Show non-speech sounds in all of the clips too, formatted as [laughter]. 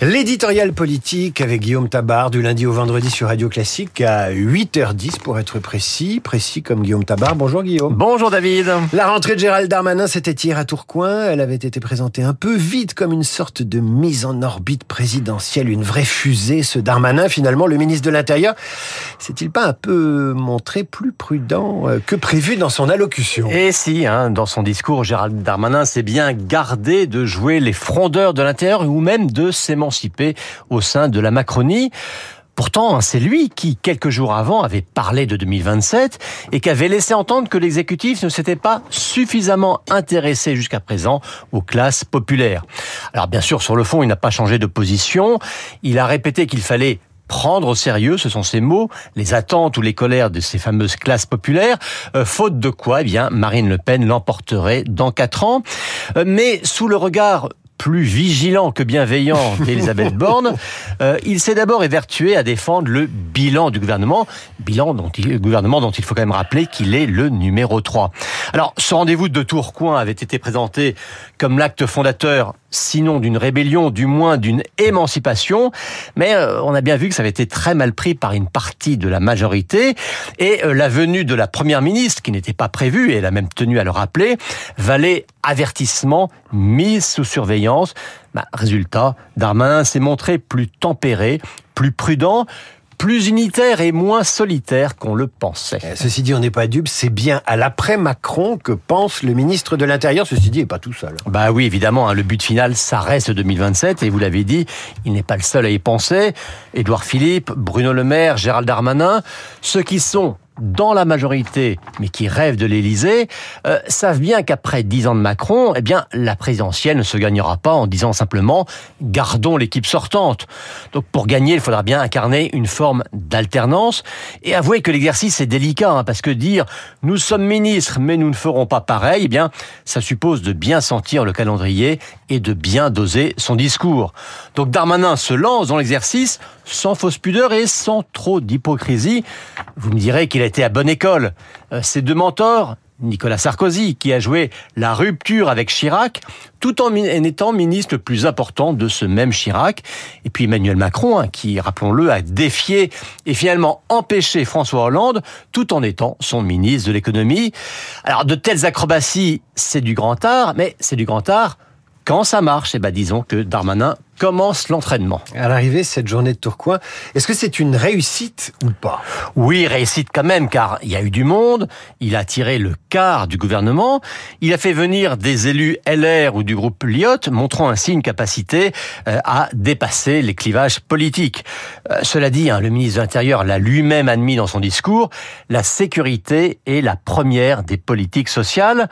L'éditorial politique avec Guillaume Tabar du lundi au vendredi sur Radio Classique à 8h10 pour être précis, précis comme Guillaume Tabar. Bonjour Guillaume. Bonjour David. La rentrée de Gérald Darmanin, c'était hier à Tourcoing. Elle avait été présentée un peu vite comme une sorte de mise en orbite présidentielle, une vraie fusée. Ce Darmanin, finalement, le ministre de l'Intérieur, s'est-il pas un peu montré plus prudent euh, que prévu dans son allocution? Et si, hein, dans son discours, Gérald Darmanin s'est bien gardé de jouer les frondeurs de l'intérieur ou même de s'émanciper au sein de la Macronie. Pourtant, hein, c'est lui qui, quelques jours avant, avait parlé de 2027 et qui avait laissé entendre que l'exécutif ne s'était pas suffisamment intéressé jusqu'à présent aux classes populaires. Alors bien sûr, sur le fond, il n'a pas changé de position. Il a répété qu'il fallait prendre au sérieux, ce sont ses mots, les attentes ou les colères de ces fameuses classes populaires, euh, faute de quoi, eh bien, Marine Le Pen l'emporterait dans quatre ans. Euh, mais sous le regard plus vigilant que bienveillant [laughs] d'Elisabeth Borne, euh, il s'est d'abord évertué à défendre le bilan du gouvernement, bilan dont il, gouvernement dont il faut quand même rappeler qu'il est le numéro 3. Alors, ce rendez-vous de Tourcoing avait été présenté comme l'acte fondateur sinon d'une rébellion, du moins d'une émancipation. Mais euh, on a bien vu que ça avait été très mal pris par une partie de la majorité. Et euh, la venue de la première ministre, qui n'était pas prévue, et elle a même tenu à le rappeler, valait avertissement, mise sous surveillance. Bah, résultat, Darmanin s'est montré plus tempéré, plus prudent, plus unitaire et moins solitaire qu'on le pensait. Eh, ceci dit, on n'est pas dupe, c'est bien à l'après-Macron que pense le ministre de l'Intérieur. Ceci dit, il n'est pas tout seul. Bah oui, évidemment, hein, le but final, ça reste 2027, et vous l'avez dit, il n'est pas le seul à y penser. Édouard Philippe, Bruno Le Maire, Gérald Darmanin, ceux qui sont dans la majorité, mais qui rêvent de l'Élysée, euh, savent bien qu'après dix ans de Macron, eh bien, la présidentielle ne se gagnera pas en disant simplement gardons l'équipe sortante. Donc, pour gagner, il faudra bien incarner une forme d'alternance et avouer que l'exercice est délicat, hein, parce que dire nous sommes ministres, mais nous ne ferons pas pareil, eh bien, ça suppose de bien sentir le calendrier et de bien doser son discours. Donc, Darmanin se lance dans l'exercice sans fausse pudeur et sans trop d'hypocrisie. Vous me direz qu'il a été à bonne école. Euh, ses deux mentors, Nicolas Sarkozy, qui a joué la rupture avec Chirac, tout en étant ministre le plus important de ce même Chirac. Et puis Emmanuel Macron, hein, qui, rappelons-le, a défié et finalement empêché François Hollande, tout en étant son ministre de l'économie. Alors, de telles acrobaties, c'est du grand art, mais c'est du grand art quand ça marche, eh ben disons que Darmanin commence l'entraînement. À l'arrivée, cette journée de Tourcoing, est-ce que c'est une réussite ou pas? Oui, réussite quand même, car il y a eu du monde, il a tiré le quart du gouvernement, il a fait venir des élus LR ou du groupe Lyot, montrant ainsi une capacité euh, à dépasser les clivages politiques. Euh, cela dit, hein, le ministre de l'Intérieur l'a lui-même admis dans son discours, la sécurité est la première des politiques sociales.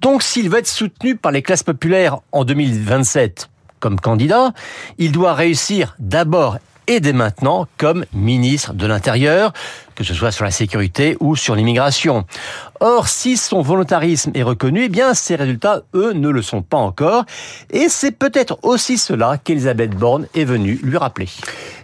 Donc s'il veut être soutenu par les classes populaires en 2027, comme candidat, il doit réussir d'abord et dès maintenant comme ministre de l'Intérieur, que ce soit sur la sécurité ou sur l'immigration. Or, si son volontarisme est reconnu, eh bien, ses résultats, eux, ne le sont pas encore. Et c'est peut-être aussi cela qu'Elisabeth Borne est venue lui rappeler.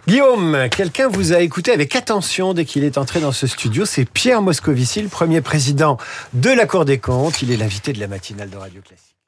Guillaume, quelqu'un vous a écouté avec attention dès qu'il est entré dans ce studio. C'est Pierre Moscovici, le premier président de la Cour des comptes. Il est l'invité de la matinale de Radio Classique.